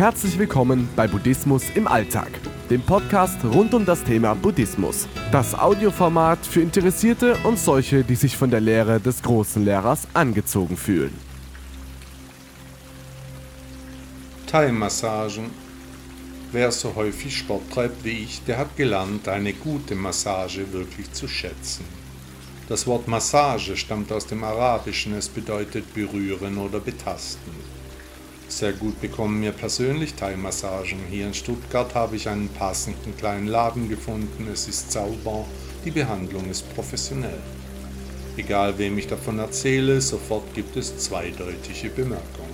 Herzlich willkommen bei Buddhismus im Alltag, dem Podcast rund um das Thema Buddhismus. Das Audioformat für Interessierte und solche, die sich von der Lehre des großen Lehrers angezogen fühlen. Thai-Massagen. Wer so häufig Sport treibt wie ich, der hat gelernt, eine gute Massage wirklich zu schätzen. Das Wort Massage stammt aus dem Arabischen, es bedeutet berühren oder betasten. Sehr gut bekommen mir persönlich Thai-Massagen. Hier in Stuttgart habe ich einen passenden kleinen Laden gefunden. Es ist sauber, die Behandlung ist professionell. Egal wem ich davon erzähle, sofort gibt es zweideutige Bemerkungen.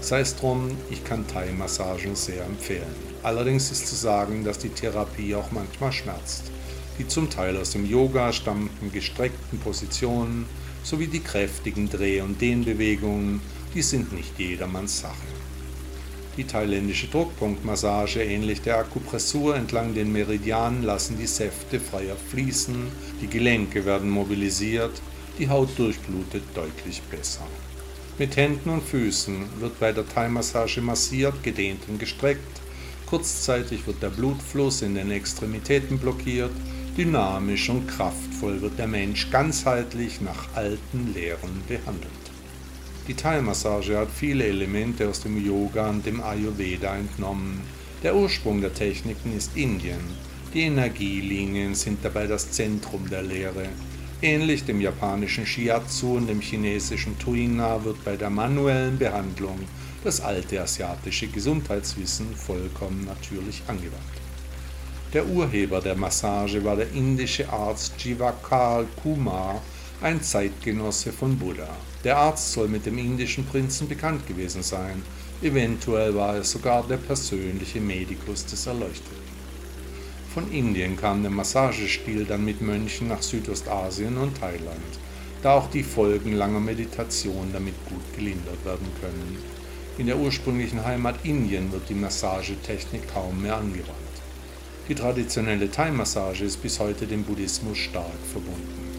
Sei es drum, ich kann Thai-Massagen sehr empfehlen. Allerdings ist zu sagen, dass die Therapie auch manchmal schmerzt die zum Teil aus dem Yoga stammenden gestreckten Positionen sowie die kräftigen Dreh- und Dehnbewegungen, die sind nicht jedermanns Sache. Die thailändische Druckpunktmassage ähnlich der Akupressur entlang den Meridianen lassen die Säfte freier fließen, die Gelenke werden mobilisiert, die Haut durchblutet deutlich besser. Mit Händen und Füßen wird bei der Thai-Massage massiert, gedehnt und gestreckt. Kurzzeitig wird der Blutfluss in den Extremitäten blockiert Dynamisch und kraftvoll wird der Mensch ganzheitlich nach alten Lehren behandelt. Die Thai-Massage hat viele Elemente aus dem Yoga und dem Ayurveda entnommen. Der Ursprung der Techniken ist Indien. Die Energielinien sind dabei das Zentrum der Lehre. Ähnlich dem japanischen Shiatsu und dem chinesischen Tuina wird bei der manuellen Behandlung das alte asiatische Gesundheitswissen vollkommen natürlich angewandt. Der Urheber der Massage war der indische Arzt Jivakal Kumar, ein Zeitgenosse von Buddha. Der Arzt soll mit dem indischen Prinzen bekannt gewesen sein. Eventuell war er sogar der persönliche Medikus des Erleuchteten. Von Indien kam der Massagestil dann mit Mönchen nach Südostasien und Thailand, da auch die Folgen langer Meditation damit gut gelindert werden können. In der ursprünglichen Heimat Indien wird die Massagetechnik kaum mehr angewandt. Die traditionelle Thai-Massage ist bis heute dem Buddhismus stark verbunden.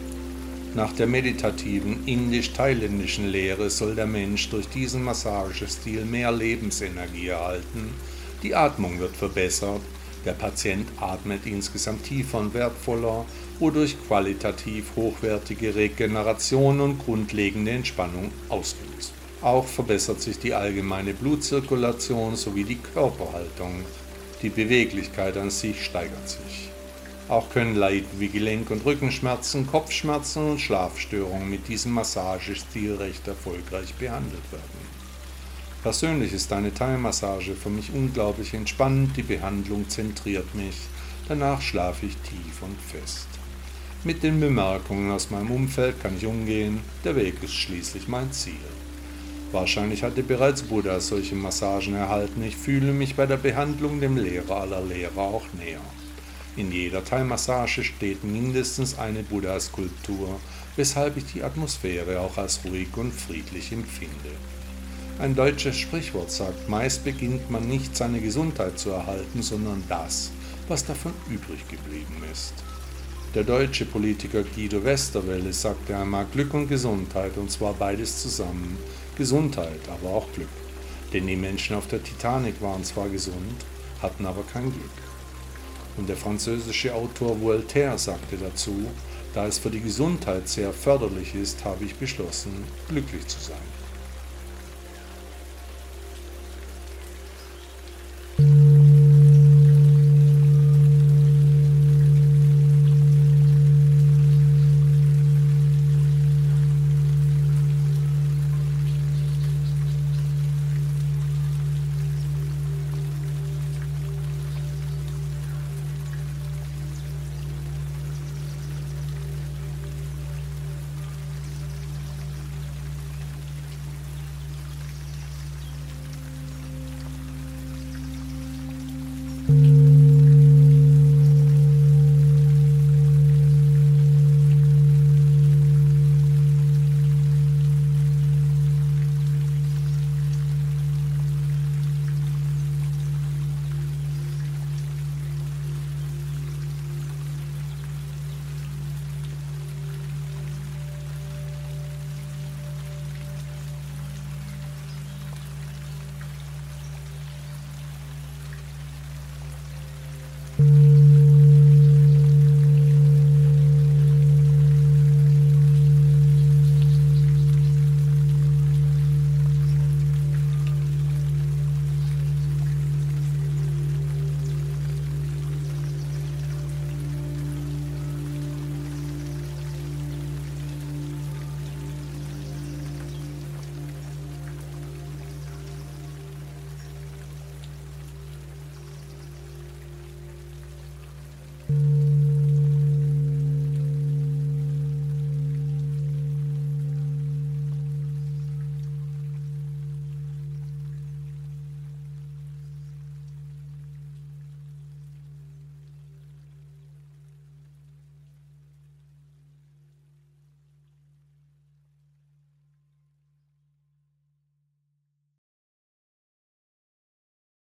Nach der meditativen indisch-thailändischen Lehre soll der Mensch durch diesen Massagestil mehr Lebensenergie erhalten, die Atmung wird verbessert, der Patient atmet insgesamt tiefer und wertvoller, wodurch qualitativ hochwertige Regeneration und grundlegende Entspannung ausgelöst Auch verbessert sich die allgemeine Blutzirkulation sowie die Körperhaltung, die Beweglichkeit an sich steigert sich. Auch können Leiden wie Gelenk- und Rückenschmerzen, Kopfschmerzen und Schlafstörungen mit diesem Massagestil recht erfolgreich behandelt werden. Persönlich ist eine Thai-Massage für mich unglaublich entspannend, die Behandlung zentriert mich, danach schlafe ich tief und fest. Mit den Bemerkungen aus meinem Umfeld kann ich umgehen, der Weg ist schließlich mein Ziel. Wahrscheinlich hatte bereits Buddha solche Massagen erhalten. Ich fühle mich bei der Behandlung dem Lehrer aller Lehrer auch näher. In jeder Thai-Massage steht mindestens eine Buddha-Skulptur, weshalb ich die Atmosphäre auch als ruhig und friedlich empfinde. Ein deutsches Sprichwort sagt, meist beginnt man nicht seine Gesundheit zu erhalten, sondern das, was davon übrig geblieben ist. Der deutsche Politiker Guido Westerwelle sagte einmal Glück und Gesundheit, und zwar beides zusammen, Gesundheit, aber auch Glück. Denn die Menschen auf der Titanic waren zwar gesund, hatten aber kein Glück. Und der französische Autor Voltaire sagte dazu, da es für die Gesundheit sehr förderlich ist, habe ich beschlossen, glücklich zu sein.